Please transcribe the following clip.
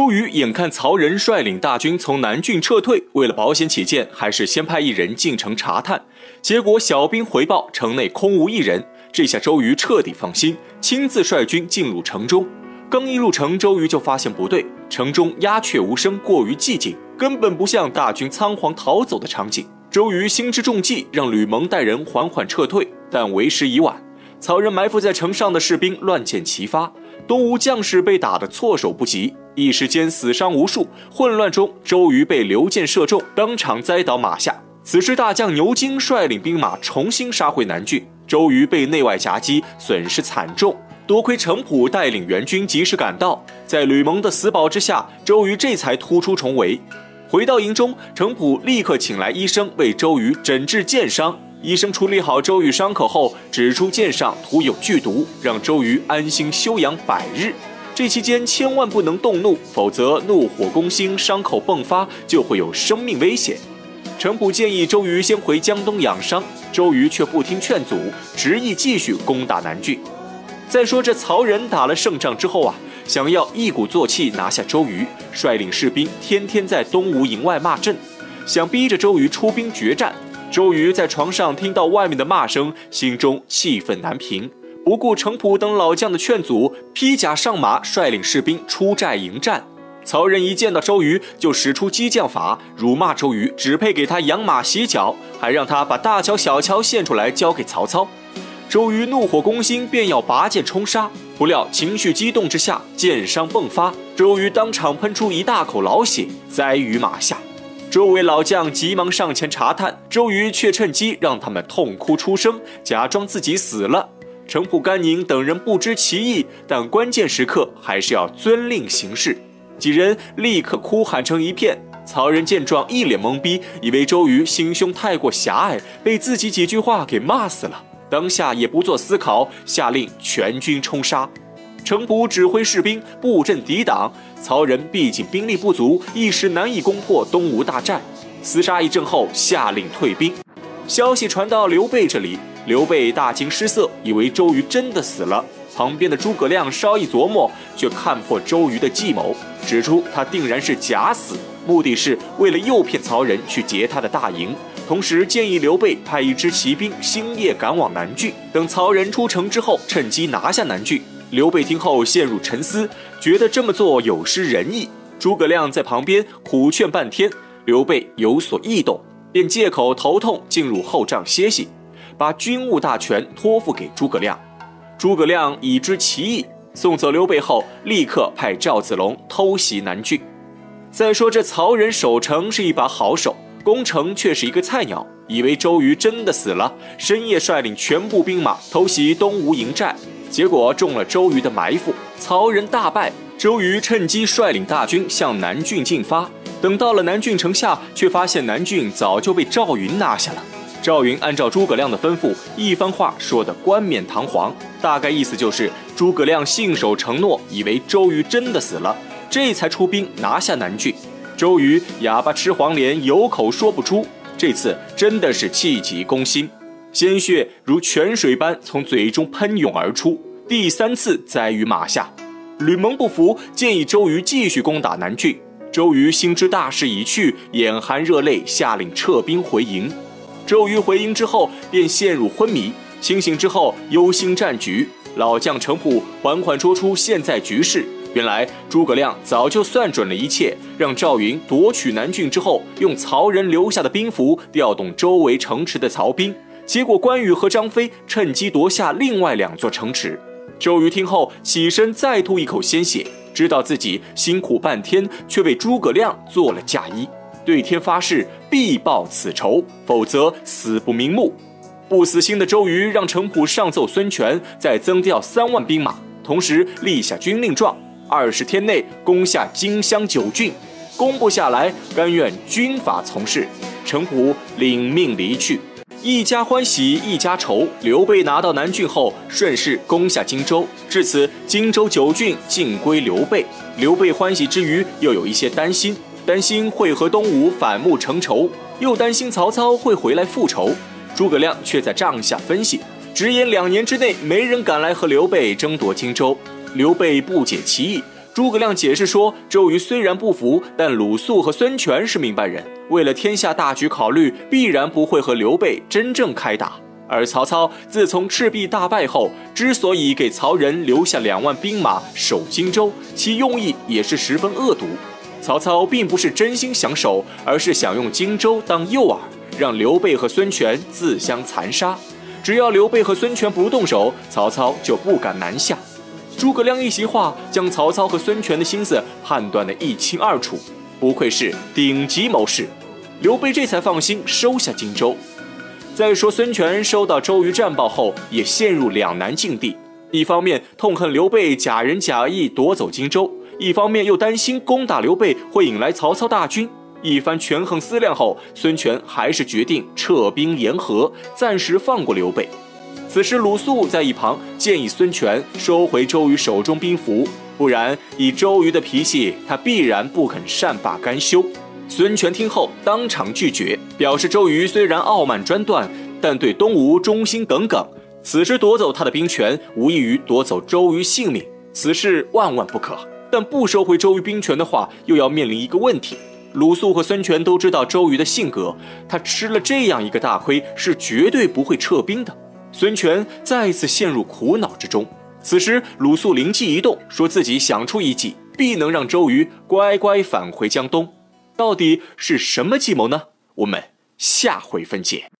周瑜眼看曹仁率领大军从南郡撤退，为了保险起见，还是先派一人进城查探。结果小兵回报，城内空无一人。这下周瑜彻底放心，亲自率军进入城中。刚一入城，周瑜就发现不对，城中鸦雀无声，过于寂静，根本不像大军仓皇逃走的场景。周瑜心知重计，让吕蒙带人缓缓撤退，但为时已晚。曹仁埋伏在城上的士兵乱箭齐发，东吴将士被打得措手不及。一时间死伤无数，混乱中，周瑜被刘建射中，当场栽倒马下。此时大将牛金率领兵马重新杀回南郡，周瑜被内外夹击，损失惨重。多亏程普带领援军及时赶到，在吕蒙的死保之下，周瑜这才突出重围。回到营中，程普立刻请来医生为周瑜诊治箭伤。医生处理好周瑜伤口后，指出剑上涂有剧毒，让周瑜安心休养百日。这期间千万不能动怒，否则怒火攻心，伤口迸发就会有生命危险。程普建议周瑜先回江东养伤，周瑜却不听劝阻，执意继续攻打南郡。再说这曹仁打了胜仗之后啊，想要一鼓作气拿下周瑜，率领士兵天天在东吴营外骂阵，想逼着周瑜出兵决战。周瑜在床上听到外面的骂声，心中气愤难平。不顾程普等老将的劝阻，披甲上马，率领士兵出寨迎战。曹仁一见到周瑜，就使出激将法，辱骂周瑜只配给他养马洗脚，还让他把大乔、小乔献出来交给曹操。周瑜怒火攻心，便要拔剑冲杀，不料情绪激动之下，剑伤迸发，周瑜当场喷出一大口老血，栽于马下。周围老将急忙上前查探，周瑜却趁机让他们痛哭出声，假装自己死了。程普、甘宁等人不知其意，但关键时刻还是要遵令行事。几人立刻哭喊成一片。曹仁见状，一脸懵逼，以为周瑜心胸太过狭隘，被自己几句话给骂死了。当下也不做思考，下令全军冲杀。程普指挥士兵布阵抵挡。曹仁毕竟兵力不足，一时难以攻破东吴大寨。厮杀一阵后，下令退兵。消息传到刘备这里。刘备大惊失色，以为周瑜真的死了。旁边的诸葛亮稍一琢磨，却看破周瑜的计谋，指出他定然是假死，目的是为了诱骗曹仁去劫他的大营。同时建议刘备派一支骑兵星夜赶往南郡，等曹仁出城之后，趁机拿下南郡。刘备听后陷入沉思，觉得这么做有失仁义。诸葛亮在旁边苦劝半天，刘备有所异动，便借口头痛进入后帐歇息。把军务大权托付给诸葛亮，诸葛亮已知其意，送走刘备后，立刻派赵子龙偷袭南郡。再说这曹仁守城是一把好手，攻城却是一个菜鸟，以为周瑜真的死了，深夜率领全部兵马偷袭东吴营寨，结果中了周瑜的埋伏，曹仁大败。周瑜趁机率领大军向南郡进发，等到了南郡城下，却发现南郡早就被赵云拿下了。赵云按照诸葛亮的吩咐，一番话说得冠冕堂皇，大概意思就是诸葛亮信守承诺，以为周瑜真的死了，这才出兵拿下南郡。周瑜哑巴吃黄连，有口说不出，这次真的是气急攻心，鲜血如泉水般从嘴中喷涌而出，第三次栽于马下。吕蒙不服，建议周瑜继续攻打南郡。周瑜心知大势已去，眼含热泪，下令撤兵回营。周瑜回营之后，便陷入昏迷。清醒之后，忧心战局。老将程普缓缓说出现在局势。原来诸葛亮早就算准了一切，让赵云夺取南郡之后，用曹仁留下的兵符调动周围城池的曹兵。结果关羽和张飞趁机夺下另外两座城池。周瑜听后起身再吐一口鲜血，知道自己辛苦半天，却为诸葛亮做了嫁衣。对天发誓，必报此仇，否则死不瞑目。不死心的周瑜让程普上奏孙权，再增调三万兵马，同时立下军令状：二十天内攻下荆襄九郡，攻不下来，甘愿军法从事。程普领命离去，一家欢喜一家愁。刘备拿到南郡后，顺势攻下荆州，至此荆州九郡尽归刘备。刘备欢喜之余，又有一些担心。担心会和东吴反目成仇，又担心曹操会回来复仇。诸葛亮却在帐下分析，直言两年之内没人敢来和刘备争夺荆州。刘备不解其意，诸葛亮解释说，周瑜虽然不服，但鲁肃和孙权是明白人，为了天下大局考虑，必然不会和刘备真正开打。而曹操自从赤壁大败后，之所以给曹仁留下两万兵马守荆州，其用意也是十分恶毒。曹操并不是真心想守，而是想用荆州当诱饵，让刘备和孙权自相残杀。只要刘备和孙权不动手，曹操就不敢南下。诸葛亮一席话，将曹操和孙权的心思判断得一清二楚，不愧是顶级谋士。刘备这才放心收下荆州。再说孙权收到周瑜战报后，也陷入两难境地：一方面痛恨刘备假仁假义夺走荆州，一方面又担心攻打刘备会引来曹操大军。一番权衡思量后，孙权还是决定撤兵言和，暂时放过刘备。此时，鲁肃在一旁建议孙权收回周瑜手中兵符，不然以周瑜的脾气，他必然不肯善罢甘休。孙权听后当场拒绝，表示周瑜虽然傲慢专断，但对东吴忠心耿耿。此时夺走他的兵权，无异于夺走周瑜性命，此事万万不可。但不收回周瑜兵权的话，又要面临一个问题。鲁肃和孙权都知道周瑜的性格，他吃了这样一个大亏，是绝对不会撤兵的。孙权再次陷入苦恼之中。此时，鲁肃灵机一动，说自己想出一计，必能让周瑜乖乖返回江东。到底是什么计谋呢？我们下回分解。